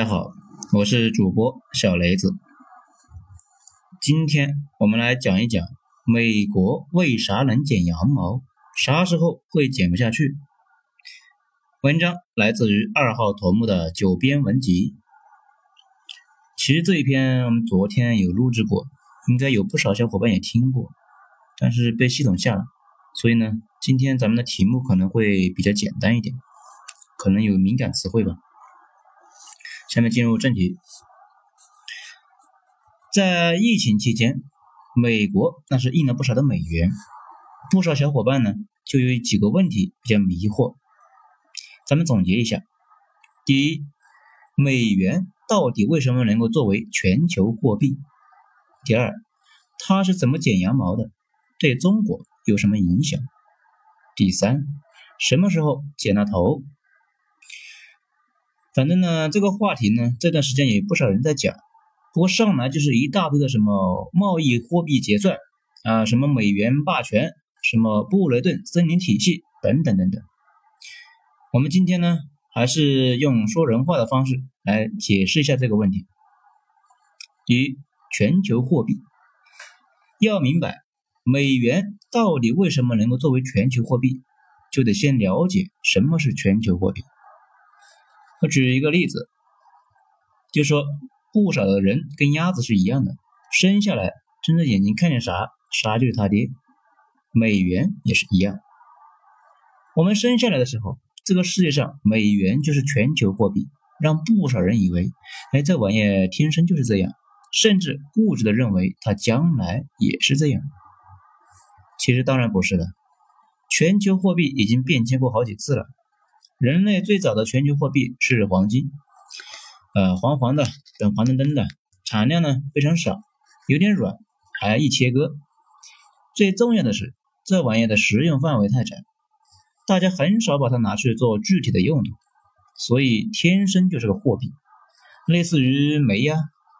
大家好，我是主播小雷子。今天我们来讲一讲美国为啥能剪羊毛，啥时候会剪不下去。文章来自于二号头目的九编文集。其实这一篇我们昨天有录制过，应该有不少小伙伴也听过，但是被系统下了，所以呢，今天咱们的题目可能会比较简单一点，可能有敏感词汇吧。下面进入正题，在疫情期间，美国那是印了不少的美元，不少小伙伴呢就有几个问题比较迷惑，咱们总结一下：第一，美元到底为什么能够作为全球货币？第二，它是怎么剪羊毛的？对中国有什么影响？第三，什么时候剪了头？反正呢，这个话题呢，这段时间也不少人在讲。不过上来就是一大堆的什么贸易货币结算啊，什么美元霸权，什么布雷顿森林体系等等等等。我们今天呢，还是用说人话的方式来解释一下这个问题。第一，全球货币要明白美元到底为什么能够作为全球货币，就得先了解什么是全球货币。我举一个例子，就说不少的人跟鸭子是一样的，生下来睁着眼睛看见啥，啥就是他爹。美元也是一样，我们生下来的时候，这个世界上美元就是全球货币，让不少人以为，哎，这玩意天生就是这样，甚至固执的认为它将来也是这样。其实当然不是的，全球货币已经变迁过好几次了。人类最早的全球货币是黄金，呃，黄黄的，等黄澄澄的，产量呢非常少，有点软，还易切割。最重要的是，这玩意的实用范围太窄，大家很少把它拿去做具体的用途，所以天生就是个货币，类似于煤呀、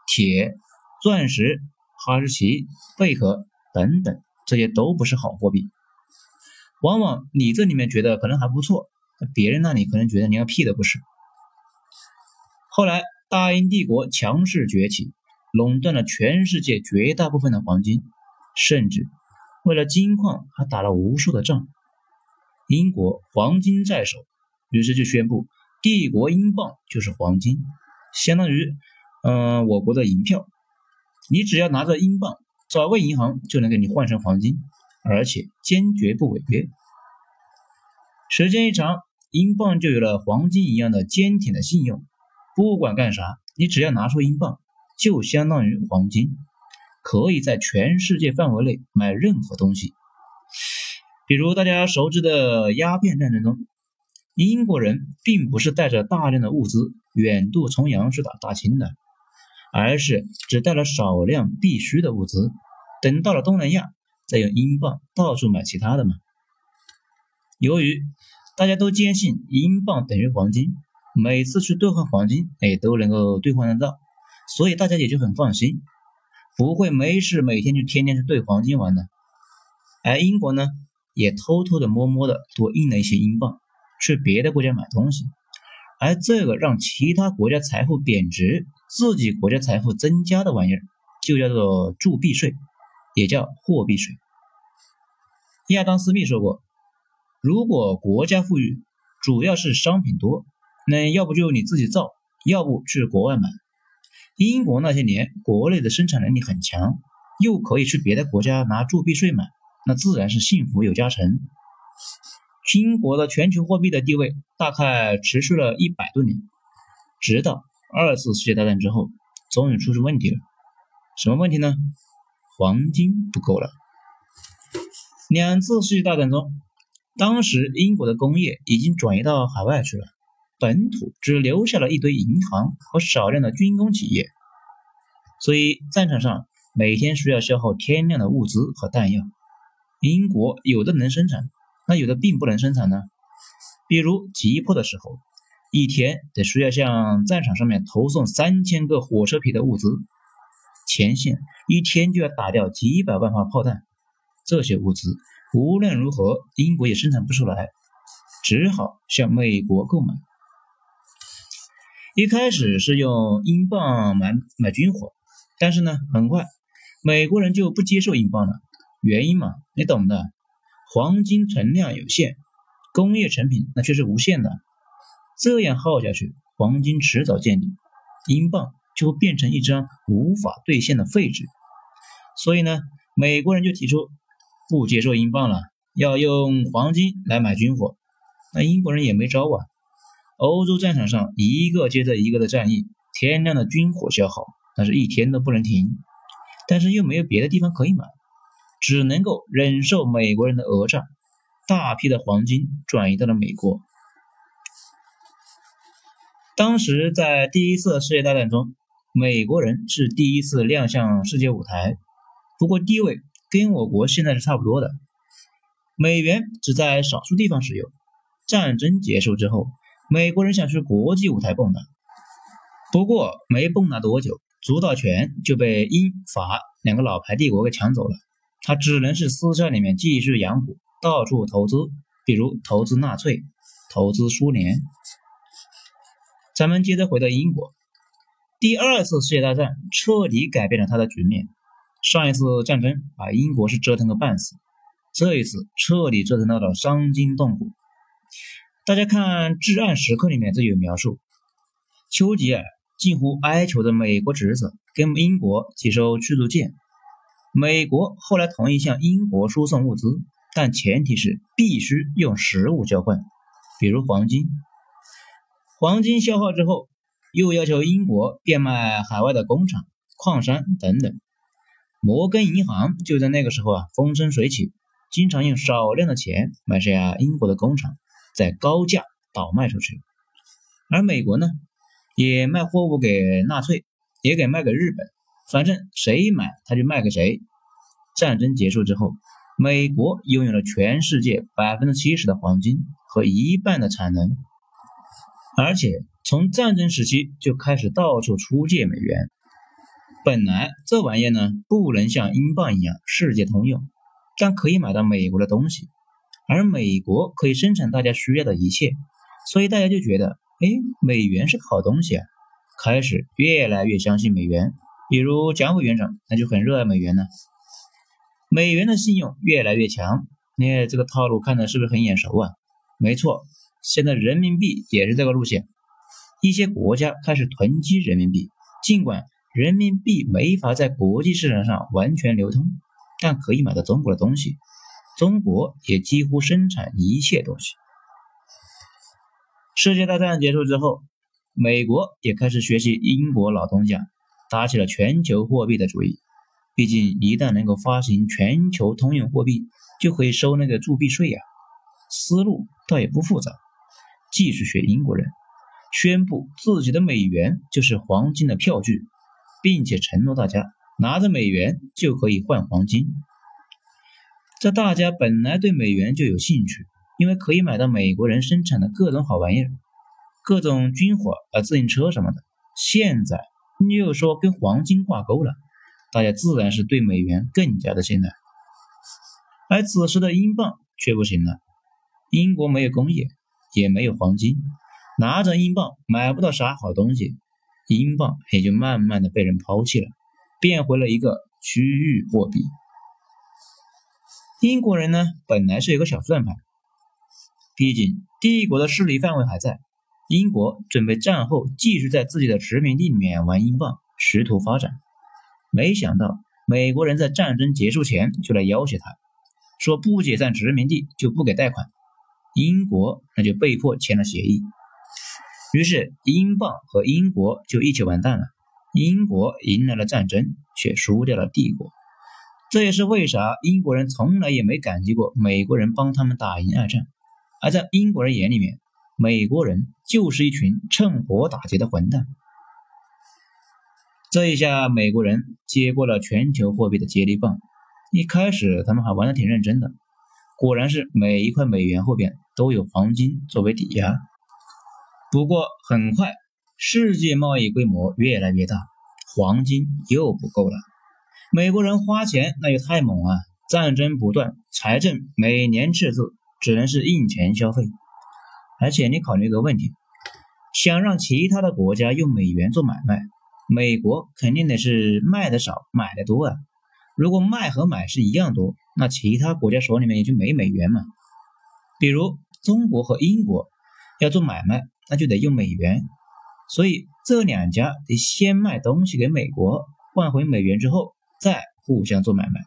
铁、钻石、哈士奇、贝壳等等，这些都不是好货币。往往你这里面觉得可能还不错。别人那里可能觉得连个屁都不是。后来大英帝国强势崛起，垄断了全世界绝大部分的黄金，甚至为了金矿还打了无数的仗。英国黄金在手，于是就宣布帝国英镑就是黄金，相当于嗯我国的银票。你只要拿着英镑，找个银行就能给你换成黄金，而且坚决不违约。时间一长。英镑就有了黄金一样的坚挺的信用，不管干啥，你只要拿出英镑，就相当于黄金，可以在全世界范围内买任何东西。比如大家熟知的鸦片战争中，英国人并不是带着大量的物资远渡重洋去打大清的，而是只带了少量必须的物资，等到了东南亚，再用英镑到处买其他的嘛。由于大家都坚信英镑等于黄金，每次去兑换黄金，哎，都能够兑换得到，所以大家也就很放心，不会没事每天就天天去兑黄金玩的。而英国呢，也偷偷的摸摸的多印了一些英镑，去别的国家买东西，而这个让其他国家财富贬值，自己国家财富增加的玩意儿，就叫做铸币税，也叫货币税。亚当·斯密说过。如果国家富裕，主要是商品多，那要不就你自己造，要不去国外买。英国那些年国内的生产能力很强，又可以去别的国家拿铸币税买，那自然是幸福有加成。英国的全球货币的地位大概持续了一百多年，直到二次世界大战之后，终于出现问题了。什么问题呢？黄金不够了。两次世界大战中。当时英国的工业已经转移到海外去了，本土只留下了一堆银行和少量的军工企业，所以战场上每天需要消耗天量的物资和弹药。英国有的能生产，那有的并不能生产呢。比如急迫的时候，一天得需要向战场上面投送三千个火车皮的物资，前线一天就要打掉几百万发炮弹，这些物资。无论如何，英国也生产不出来，只好向美国购买。一开始是用英镑买买军火，但是呢，很快美国人就不接受英镑了。原因嘛，你懂的，黄金存量有限，工业成品那却是无限的。这样耗下去，黄金迟早见底，英镑就会变成一张无法兑现的废纸。所以呢，美国人就提出不接受英镑了，要用黄金来买军火。那英国人也没招啊。欧洲战场上一个接着一个的战役，天量的军火消耗，那是一天都不能停。但是又没有别的地方可以买。只能够忍受美国人的讹诈，大批的黄金转移到了美国。当时在第一次世界大战中，美国人是第一次亮相世界舞台，不过地位跟我国现在是差不多的。美元只在少数地方使用。战争结束之后，美国人想去国际舞台蹦跶，不过没蹦跶多久，主导权就被英法两个老牌帝国给抢走了。他只能是私下里面继续养股，到处投资，比如投资纳粹，投资苏联。咱们接着回到英国，第二次世界大战彻底改变了他的局面。上一次战争把英国是折腾个半死，这一次彻底折腾到了伤筋动骨。大家看《至暗时刻》里面就有描述，丘吉尔近乎哀求的美国侄子跟英国接收驱逐舰。美国后来同意向英国输送物资，但前提是必须用实物交换，比如黄金。黄金消耗之后，又要求英国变卖海外的工厂、矿山等等。摩根银行就在那个时候啊风生水起，经常用少量的钱买下英国的工厂，再高价倒卖出去。而美国呢，也卖货物给纳粹，也给卖给日本。反正谁买他就卖给谁。战争结束之后，美国拥有了全世界百分之七十的黄金和一半的产能，而且从战争时期就开始到处出借美元。本来这玩意呢不能像英镑一样世界通用，但可以买到美国的东西，而美国可以生产大家需要的一切，所以大家就觉得，哎，美元是个好东西啊，开始越来越相信美元。比如蒋委员长，那就很热爱美元呢。美元的信用越来越强，你这个套路看的是不是很眼熟啊？没错，现在人民币也是这个路线。一些国家开始囤积人民币，尽管人民币没法在国际市场上完全流通，但可以买到中国的东西。中国也几乎生产一切东西。世界大战结束之后，美国也开始学习英国老东家。打起了全球货币的主意，毕竟一旦能够发行全球通用货币，就可以收那个铸币税呀。思路倒也不复杂，继续学英国人，宣布自己的美元就是黄金的票据，并且承诺大家拿着美元就可以换黄金。这大家本来对美元就有兴趣，因为可以买到美国人生产的各种好玩意儿，各种军火啊、自行车什么的。现在。又说跟黄金挂钩了，大家自然是对美元更加的信赖。而此时的英镑却不行了，英国没有工业，也没有黄金，拿着英镑买不到啥好东西，英镑也就慢慢的被人抛弃了，变回了一个区域货币。英国人呢，本来是有个小算盘，毕竟帝国的势力范围还在。英国准备战后继续在自己的殖民地里面玩英镑，试图发展。没想到美国人在战争结束前就来要挟他，说不解散殖民地就不给贷款。英国那就被迫签了协议。于是英镑和英国就一起完蛋了。英国迎来了战争，却输掉了帝国。这也是为啥英国人从来也没感激过美国人帮他们打赢二战。而在英国人眼里面。美国人就是一群趁火打劫的混蛋。这一下，美国人接过了全球货币的接力棒。一开始，他们还玩的挺认真的，果然是每一块美元后边都有黄金作为抵押。不过，很快，世界贸易规模越来越大，黄金又不够了。美国人花钱那也太猛啊！战争不断，财政每年赤字，只能是印钱消费。而且你考虑一个问题，想让其他的国家用美元做买卖，美国肯定得是卖的少，买的多啊。如果卖和买是一样多，那其他国家手里面也就没美元嘛。比如中国和英国要做买卖，那就得用美元，所以这两家得先卖东西给美国，换回美元之后再互相做买卖。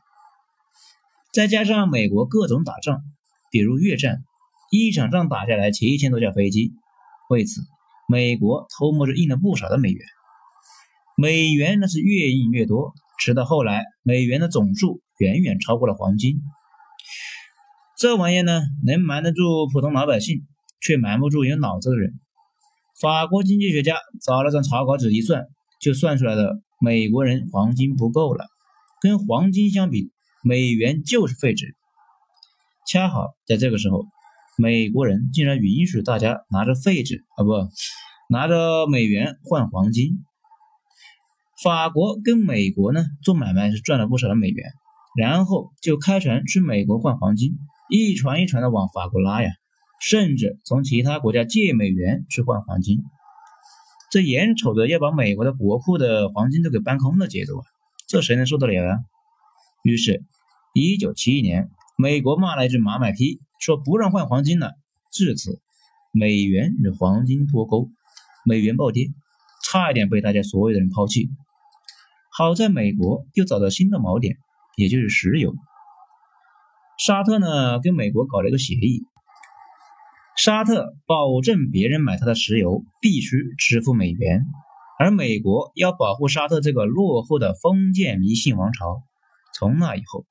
再加上美国各种打仗，比如越战，一场仗打下来七千多架飞机，为此美国偷摸着印了不少的美元。美元那是越印越多，直到后来美元的总数远远超过了黄金。这玩意呢，能瞒得住普通老百姓，却瞒不住有脑子的人。法国经济学家找了张草稿纸一算，就算出来了，美国人黄金不够了，跟黄金相比。美元就是废纸。恰好在这个时候，美国人竟然允许大家拿着废纸啊，不，拿着美元换黄金。法国跟美国呢做买卖是赚了不少的美元，然后就开船去美国换黄金，一船一船的往法国拉呀，甚至从其他国家借美元去换黄金。这眼瞅着要把美国的国库的黄金都给搬空的节奏啊，这谁能受得了呀？于是。一九七一年，美国骂了一句马买批，说不让换黄金了。至此，美元与黄金脱钩，美元暴跌，差一点被大家所有的人抛弃。好在美国又找到新的锚点，也就是石油。沙特呢，跟美国搞了一个协议，沙特保证别人买他的石油必须支付美元，而美国要保护沙特这个落后的封建迷信王朝。从那以后。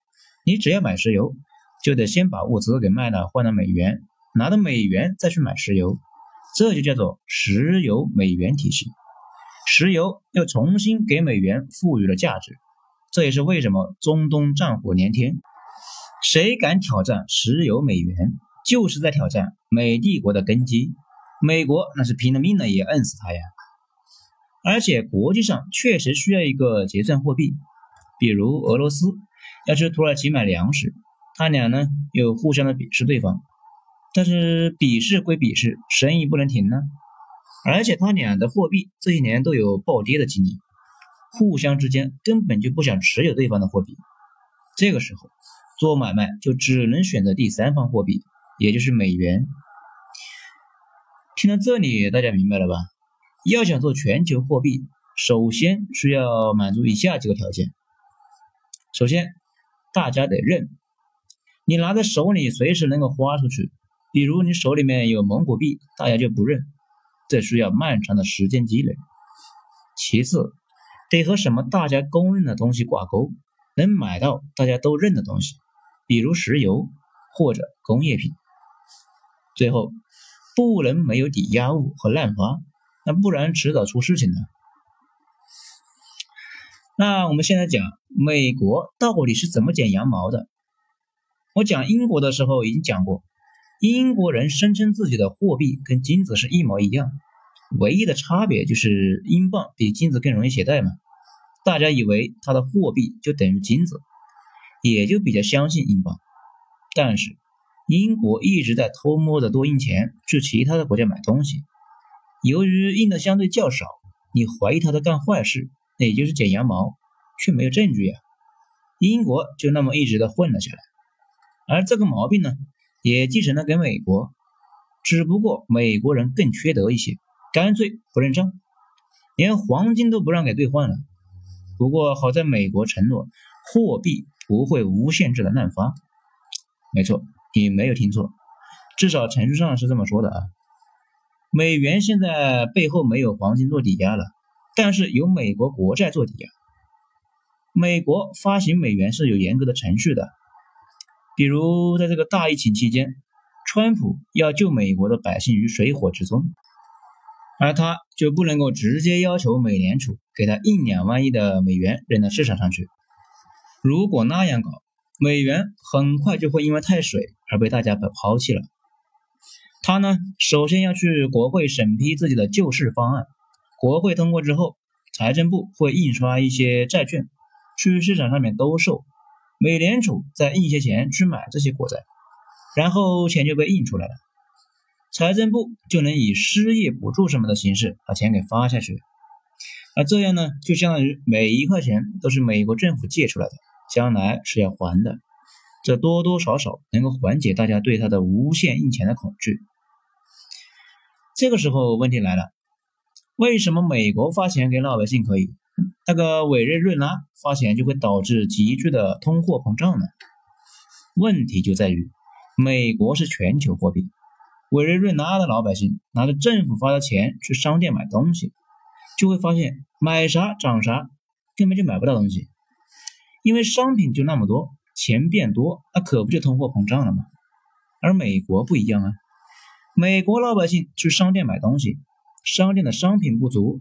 你只要买石油，就得先把物资给卖了，换了美元，拿到美元再去买石油，这就叫做石油美元体系。石油又重新给美元赋予了价值，这也是为什么中东战火连天，谁敢挑战石油美元，就是在挑战美帝国的根基。美国那是拼了命的也摁死他呀！而且国际上确实需要一个结算货币，比如俄罗斯。要去土耳其买粮食，他俩呢又互相的鄙视对方，但是鄙视归鄙视，生意不能停呢。而且他俩的货币这些年都有暴跌的经历，互相之间根本就不想持有对方的货币。这个时候做买卖就只能选择第三方货币，也就是美元。听到这里，大家明白了吧？要想做全球货币，首先需要满足以下几个条件。首先。大家得认，你拿在手里随时能够花出去。比如你手里面有蒙古币，大家就不认，这需要漫长的时间积累。其次，得和什么大家公认的东西挂钩，能买到大家都认的东西，比如石油或者工业品。最后，不能没有抵押物和滥发，那不然迟早出事情的。那我们现在讲美国到底是怎么剪羊毛的？我讲英国的时候已经讲过，英国人声称自己的货币跟金子是一模一样，唯一的差别就是英镑比金子更容易携带嘛。大家以为他的货币就等于金子，也就比较相信英镑。但是英国一直在偷摸着多印钱去其他的国家买东西，由于印的相对较少，你怀疑他在干坏事。那也就是剪羊毛，却没有证据呀。英国就那么一直的混了下来，而这个毛病呢，也继承了给美国，只不过美国人更缺德一些，干脆不认账，连黄金都不让给兑换了。不过好在美国承诺货币不会无限制的滥发，没错，你没有听错，至少程序上是这么说的啊。美元现在背后没有黄金做抵押了。但是有美国国债做抵押，美国发行美元是有严格的程序的。比如在这个大疫情期间，川普要救美国的百姓于水火之中，而他就不能够直接要求美联储给他印两万亿的美元扔到市场上去。如果那样搞，美元很快就会因为太水而被大家被抛弃了。他呢，首先要去国会审批自己的救市方案。国会通过之后，财政部会印刷一些债券，去市场上面兜售，美联储再印些钱去买这些国债，然后钱就被印出来了。财政部就能以失业补助什么的形式把钱给发下去。而这样呢，就相当于每一块钱都是美国政府借出来的，将来是要还的。这多多少少能够缓解大家对他的无限印钱的恐惧。这个时候问题来了，为什么美国发钱给老百姓可以，那个委内瑞拉发钱就会导致急剧的通货膨胀呢？问题就在于，美国是全球货币，委内瑞拉的老百姓拿着政府发的钱去商店买东西。就会发现买啥涨啥，根本就买不到东西，因为商品就那么多，钱变多，那可不就通货膨胀了吗？而美国不一样啊，美国老百姓去商店买东西，商店的商品不足，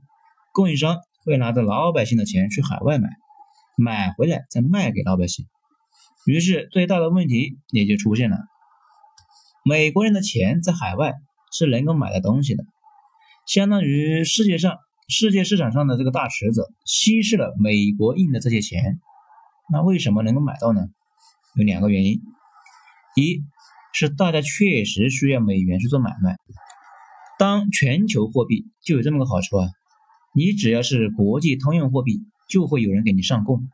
供应商会拿着老百姓的钱去海外买，买回来再卖给老百姓，于是最大的问题也就出现了，美国人的钱在海外是能够买到东西的，相当于世界上。世界市场上的这个大池子稀释了美国印的这些钱，那为什么能够买到呢？有两个原因，一是大家确实需要美元去做买卖，当全球货币就有这么个好处啊，你只要是国际通用货币，就会有人给你上供。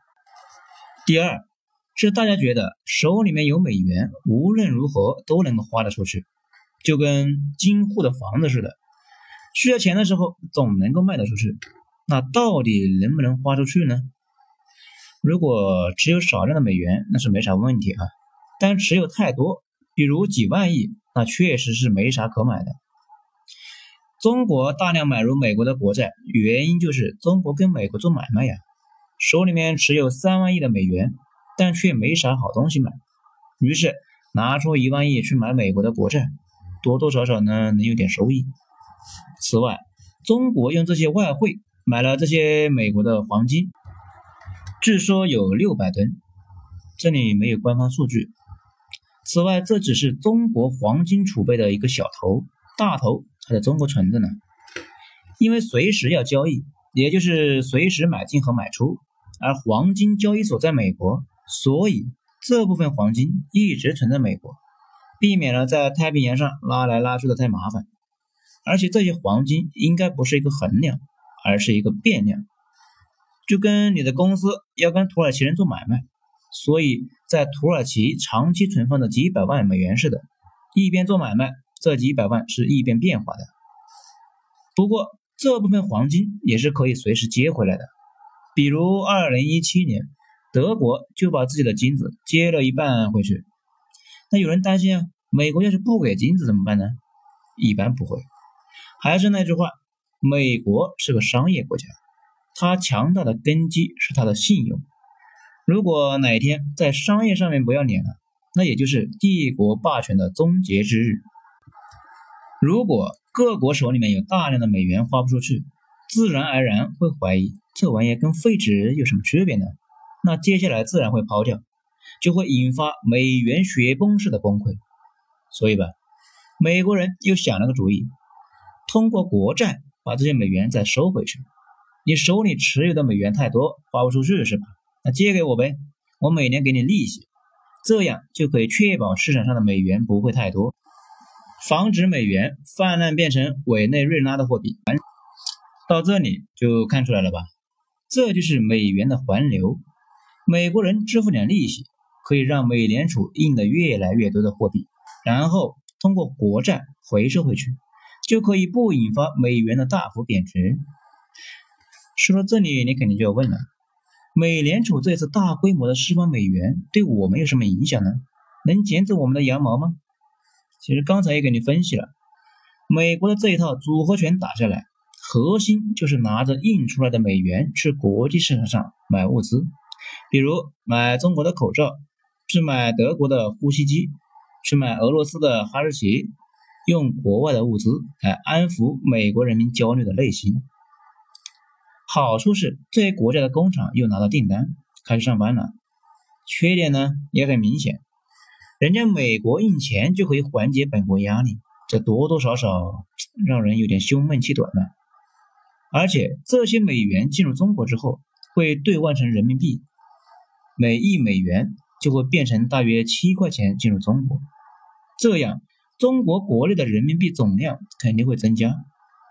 第二是大家觉得手里面有美元，无论如何都能够花得出去，就跟金库的房子似的。需要钱的时候总能够卖得出去，那到底能不能花出去呢？如果持有少量的美元，那是没啥问题啊。但持有太多，比如几万亿，那确实是没啥可买的。中国大量买入美国的国债，原因就是中国跟美国做买卖呀，手里面持有三万亿的美元，但却没啥好东西买，于是拿出一万亿去买美国的国债，多多少少呢能有点收益。此外，中国用这些外汇买了这些美国的黄金，据说有六百吨，这里没有官方数据。此外，这只是中国黄金储备的一个小头，大头还在中国存着呢。因为随时要交易，也就是随时买进和买出，而黄金交易所在美国，所以这部分黄金一直存在美国，避免了在太平洋上拉来拉去的太麻烦。而且这些黄金应该不是一个衡量，而是一个变量，就跟你的公司要跟土耳其人做买卖，所以在土耳其长期存放的几百万美元似的，一边做买卖，这几百万是一边变化的。不过这部分黄金也是可以随时接回来的，比如二零一七年，德国就把自己的金子接了一半回去。那有人担心啊，美国要是不给金子怎么办呢？一般不会。还是那句话，美国是个商业国家，它强大的根基是它的信用。如果哪天在商业上面不要脸了，那也就是帝国霸权的终结之日。如果各国手里面有大量的美元花不出去，自然而然会怀疑这玩意跟废纸有什么区别呢？那接下来自然会抛掉，就会引发美元雪崩式的崩溃。所以吧，美国人又想了个主意。通过国债把这些美元再收回去。你手里持有的美元太多，花不出去是吧？那借给我呗，我每年给你利息，这样就可以确保市场上的美元不会太多，防止美元泛滥变成委内瑞拉的货币。到这里就看出来了吧？这就是美元的环流。美国人支付点利息，可以让美联储印的越来越多的货币，然后通过国债回收回去。就可以不引发美元的大幅贬值。说到这里，你肯定就要问了：美联储这次大规模的释放美元，对我们有什么影响呢？能捡走我们的羊毛吗？其实刚才也给你分析了，美国的这一套组合拳打下来，核心就是拿着印出来的美元去国际市场上买物资，比如买中国的口罩，去买德国的呼吸机，去买俄罗斯的哈士奇。用国外的物资来安抚美国人民焦虑的内心，好处是这些国家的工厂又拿到订单，开始上班了。缺点呢也很明显，人家美国印钱就可以缓解本国压力，这多多少少让人有点胸闷气短了。而且这些美元进入中国之后，会兑换成人民币，每一美元就会变成大约七块钱进入中国，这样。中国国内的人民币总量肯定会增加，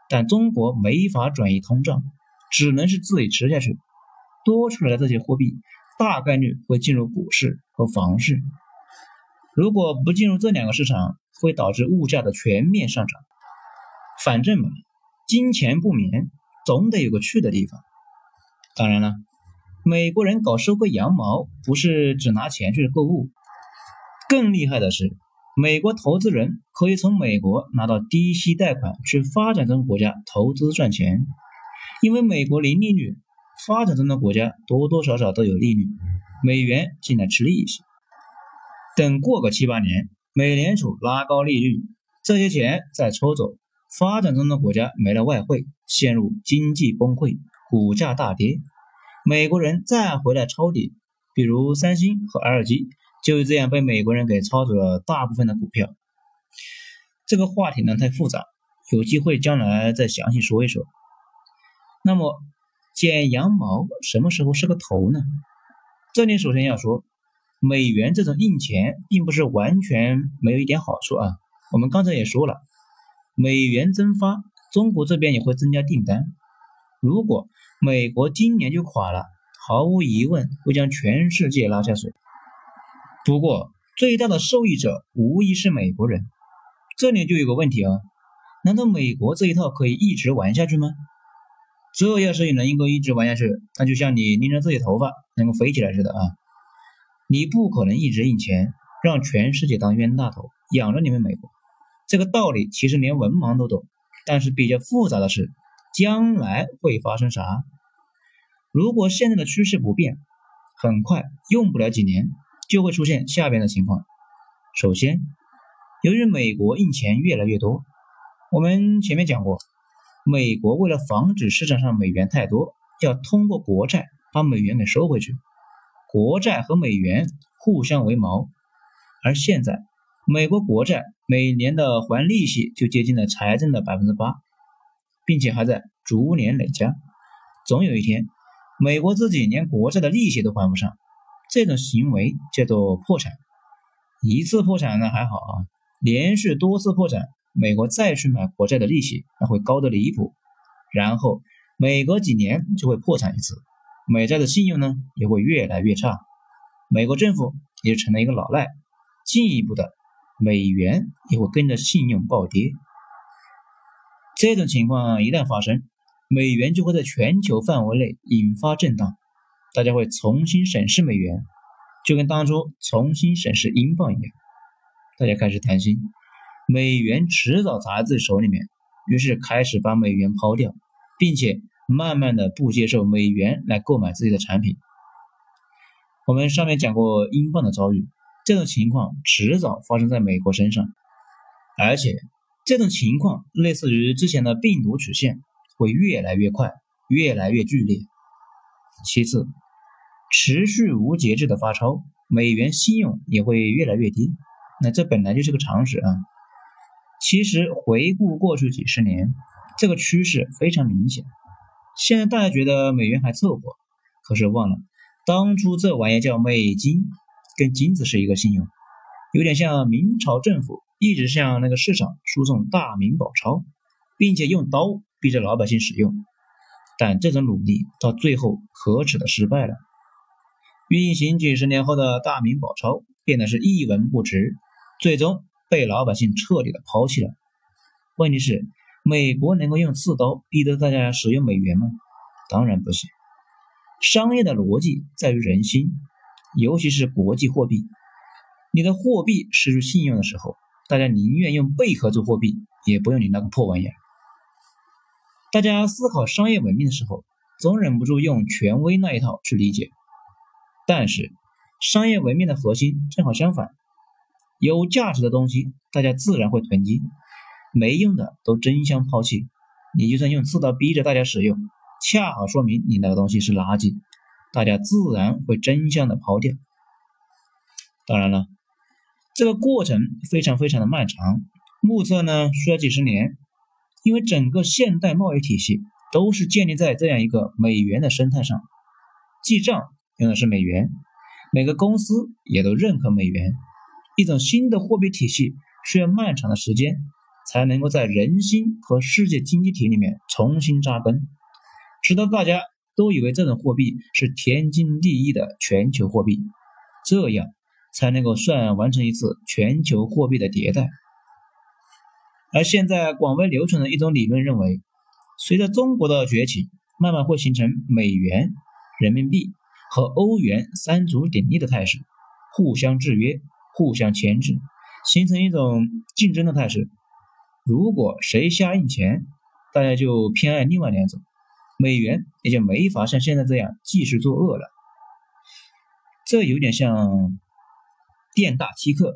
但中国没法转移通胀，只能是自己吃下去。多出来的这些货币大概率会进入股市和房市，如果不进入这两个市场，会导致物价的全面上涨。反正嘛，金钱不眠，总得有个去的地方。当然了，美国人搞收割羊毛不是只拿钱去购物，更厉害的是。美国投资人可以从美国拿到低息贷款去发展中国家投资赚钱，因为美国零利率，发展中的国家多多少少都有利率，美元进来吃利息。等过个七八年，美联储拉高利率，这些钱再抽走，发展中的国家没了外汇，陷入经济崩溃，股价大跌，美国人再回来抄底，比如三星和 LG。就是这样被美国人给抄走了大部分的股票。这个话题呢太复杂，有机会将来再详细说一说。那么剪羊毛什么时候是个头呢？这里首先要说，美元这种印钱并不是完全没有一点好处啊。我们刚才也说了，美元增发，中国这边也会增加订单。如果美国今年就垮了，毫无疑问会将全世界拉下水。不过，最大的受益者无疑是美国人。这里就有个问题啊，难道美国这一套可以一直玩下去吗？这要是能够一直玩下去，那就像你拎着自己头发能够飞起来似的啊！你不可能一直印钱，让全世界当冤大头养着你们美国。这个道理其实连文盲都懂，但是比较复杂的是，将来会发生啥？如果现在的趋势不变，很快用不了几年。就会出现下边的情况。首先，由于美国印钱越来越多，我们前面讲过，美国为了防止市场上美元太多，要通过国债把美元给收回去。国债和美元互相为矛，而现在美国国债每年的还利息就接近了财政的百分之八，并且还在逐年累加。总有一天，美国自己连国债的利息都还不上。这种行为叫做破产，一次破产呢还好啊，连续多次破产，美国再去买国债的利息那会高得离谱，然后每隔几年就会破产一次，美债的信用呢也会越来越差，美国政府也就成了一个老赖，进一步的美元也会跟着信用暴跌。这种情况一旦发生，美元就会在全球范围内引发震荡。大家会重新审视美元，就跟当初重新审视英镑一样。大家开始担心美元迟早砸在自己手里面，于是开始把美元抛掉，并且慢慢的不接受美元来购买自己的产品。我们上面讲过英镑的遭遇，这种情况迟早发生在美国身上，而且这种情况类似于之前的病毒曲线，会越来越快，越来越剧烈。其次。持续无节制的发钞，美元信用也会越来越低。那这本来就是个常识啊。其实回顾过去几十年，这个趋势非常明显。现在大家觉得美元还凑合，可是忘了当初这玩意叫美金，跟金子是一个信用，有点像明朝政府一直向那个市场输送大明宝钞，并且用刀逼着老百姓使用。但这种努力到最后可耻的失败了。运行几十年后的大明宝钞变得是一文不值，最终被老百姓彻底的抛弃了。问题是，美国能够用刺刀逼得大家使用美元吗？当然不行。商业的逻辑在于人心，尤其是国际货币。你的货币失去信用的时候，大家宁愿用贝壳做货币，也不用你那个破玩意儿。大家思考商业文明的时候，总忍不住用权威那一套去理解。但是，商业文明的核心正好相反，有价值的东西大家自然会囤积，没用的都争相抛弃。你就算用刺刀逼着大家使用，恰好说明你那个东西是垃圾，大家自然会争相的抛掉。当然了，这个过程非常非常的漫长，目测呢需要几十年，因为整个现代贸易体系都是建立在这样一个美元的生态上，记账。用的是美元，每个公司也都认可美元。一种新的货币体系需要漫长的时间，才能够在人心和世界经济体里面重新扎根，直到大家都以为这种货币是天经地义的全球货币，这样才能够算完成一次全球货币的迭代。而现在广为流传的一种理论认为，随着中国的崛起，慢慢会形成美元、人民币和欧元三足鼎立的态势，互相制约、互相牵制，形成一种竞争的态势。如果谁瞎印钱，大家就偏爱另外两种，美元也就没法像现在这样继续作恶了。这有点像店大欺客，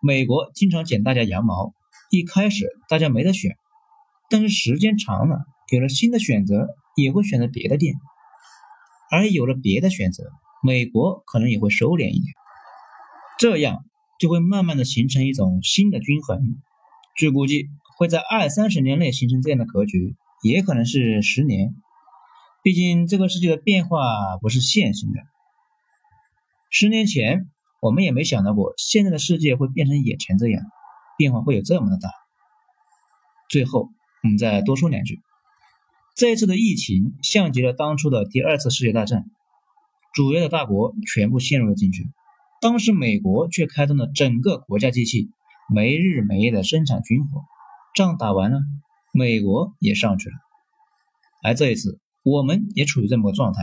美国经常剪大家羊毛。一开始大家没得选，但是时间长了，有了新的选择，也会选择别的店，而有了别的选择，美国可能也会收敛一点，这样就会慢慢的形成一种新的均衡。据估计会在二三十年内形成这样的格局，也可能是十年。毕竟这个世界的变化不是线性的。十年前我们也没想到过，现在的世界会变成眼前这样。变化会有这么的大。最后，我们再多说两句。这一次的疫情像极了当初的第二次世界大战，主要的大国全部陷入了进去，当时美国却开动了整个国家机器，没日没夜的生产军火。仗打完了，美国也上去了。而这一次，我们也处于这么个状态，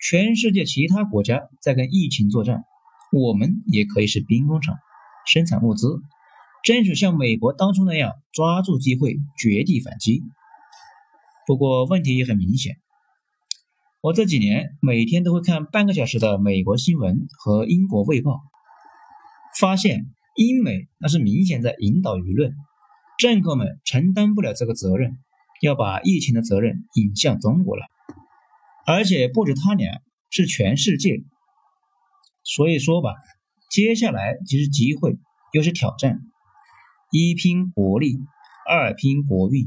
全世界其他国家在跟疫情作战，我们也可以是兵工厂，生产物资。争取像美国当初那样抓住机会绝地反击。不过问题也很明显，我这几年每天都会看半个小时的美国新闻和英国卫报，发现英美那是明显在引导舆论，政客们承担不了这个责任，要把疫情的责任引向中国了，而且不止他俩，是全世界。所以说吧，接下来即是机会，又是挑战。一拼国力，二拼国运。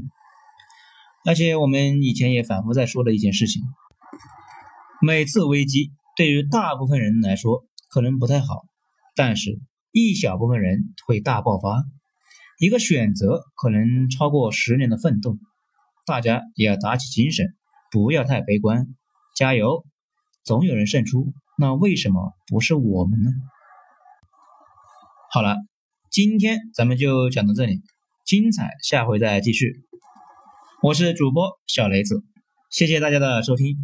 而且我们以前也反复在说的一件事情：每次危机对于大部分人来说可能不太好，但是一小部分人会大爆发。一个选择可能超过十年的奋斗，大家也要打起精神，不要太悲观，加油，总有人胜出。那为什么不是我们呢？好了。今天咱们就讲到这里，精彩下回再继续。我是主播小雷子，谢谢大家的收听。